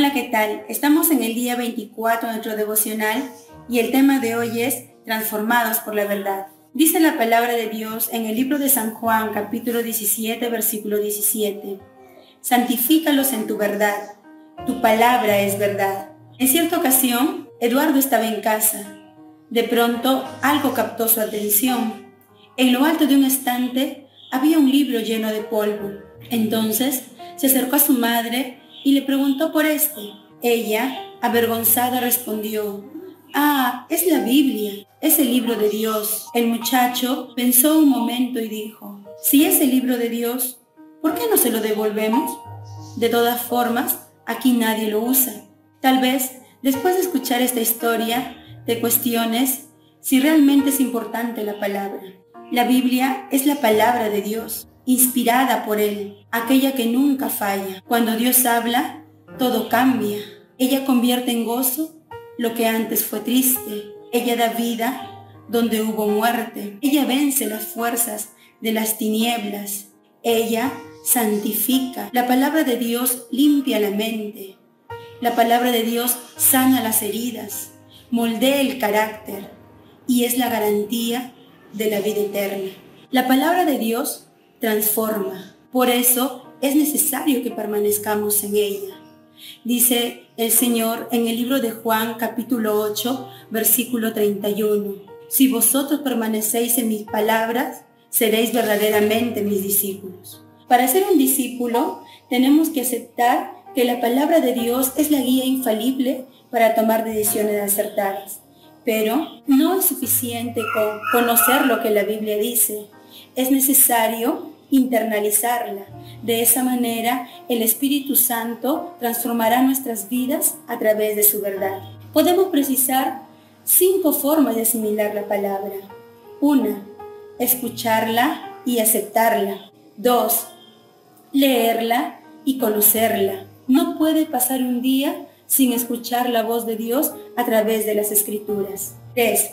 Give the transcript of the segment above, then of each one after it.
Hola, ¿qué tal? Estamos en el día 24 de nuestro devocional y el tema de hoy es Transformados por la verdad. Dice la palabra de Dios en el libro de San Juan, capítulo 17, versículo 17. Santifícalos en tu verdad. Tu palabra es verdad. En cierta ocasión, Eduardo estaba en casa. De pronto, algo captó su atención. En lo alto de un estante había un libro lleno de polvo. Entonces, se acercó a su madre y le preguntó por este. Ella, avergonzada, respondió, Ah, es la Biblia, es el libro de Dios. El muchacho pensó un momento y dijo, si es el libro de Dios, ¿por qué no se lo devolvemos? De todas formas, aquí nadie lo usa. Tal vez, después de escuchar esta historia, te cuestiones si realmente es importante la palabra. La Biblia es la palabra de Dios inspirada por Él, aquella que nunca falla. Cuando Dios habla, todo cambia. Ella convierte en gozo lo que antes fue triste. Ella da vida donde hubo muerte. Ella vence las fuerzas de las tinieblas. Ella santifica. La palabra de Dios limpia la mente. La palabra de Dios sana las heridas, moldea el carácter y es la garantía de la vida eterna. La palabra de Dios transforma. Por eso es necesario que permanezcamos en ella. Dice el Señor en el libro de Juan capítulo 8, versículo 31. Si vosotros permanecéis en mis palabras, seréis verdaderamente mis discípulos. Para ser un discípulo tenemos que aceptar que la palabra de Dios es la guía infalible para tomar decisiones acertadas. Pero no es suficiente con conocer lo que la Biblia dice. Es necesario internalizarla. De esa manera, el Espíritu Santo transformará nuestras vidas a través de su verdad. Podemos precisar cinco formas de asimilar la palabra. Una, escucharla y aceptarla. Dos, leerla y conocerla. No puede pasar un día sin escuchar la voz de Dios a través de las escrituras. Tres,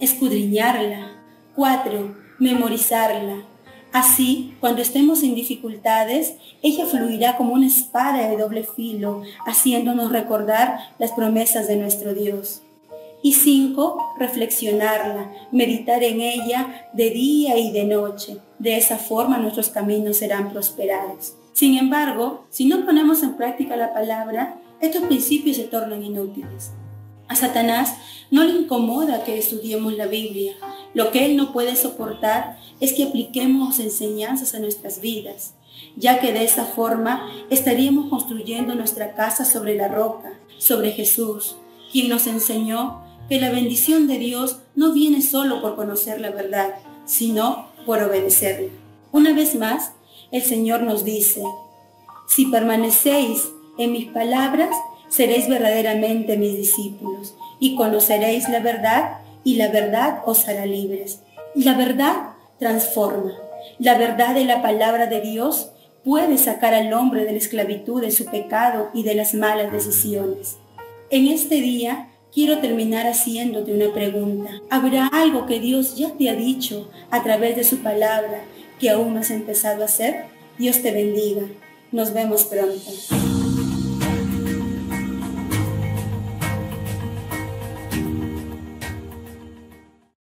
escudriñarla. Cuatro, memorizarla. Así, cuando estemos en dificultades, ella fluirá como una espada de doble filo, haciéndonos recordar las promesas de nuestro Dios. Y cinco, reflexionarla, meditar en ella de día y de noche. De esa forma nuestros caminos serán prosperados. Sin embargo, si no ponemos en práctica la palabra, estos principios se tornan inútiles. A Satanás no le incomoda que estudiemos la Biblia. Lo que él no puede soportar es que apliquemos enseñanzas a nuestras vidas, ya que de esa forma estaríamos construyendo nuestra casa sobre la roca, sobre Jesús, quien nos enseñó que la bendición de Dios no viene solo por conocer la verdad, sino por obedecerla. Una vez más, el Señor nos dice, si permanecéis en mis palabras, seréis verdaderamente mis discípulos y conoceréis la verdad y la verdad os hará libres. La verdad transforma. La verdad de la palabra de Dios puede sacar al hombre de la esclavitud de su pecado y de las malas decisiones. En este día quiero terminar haciéndote una pregunta. ¿Habrá algo que Dios ya te ha dicho a través de su palabra que aún no has empezado a hacer? Dios te bendiga. Nos vemos pronto.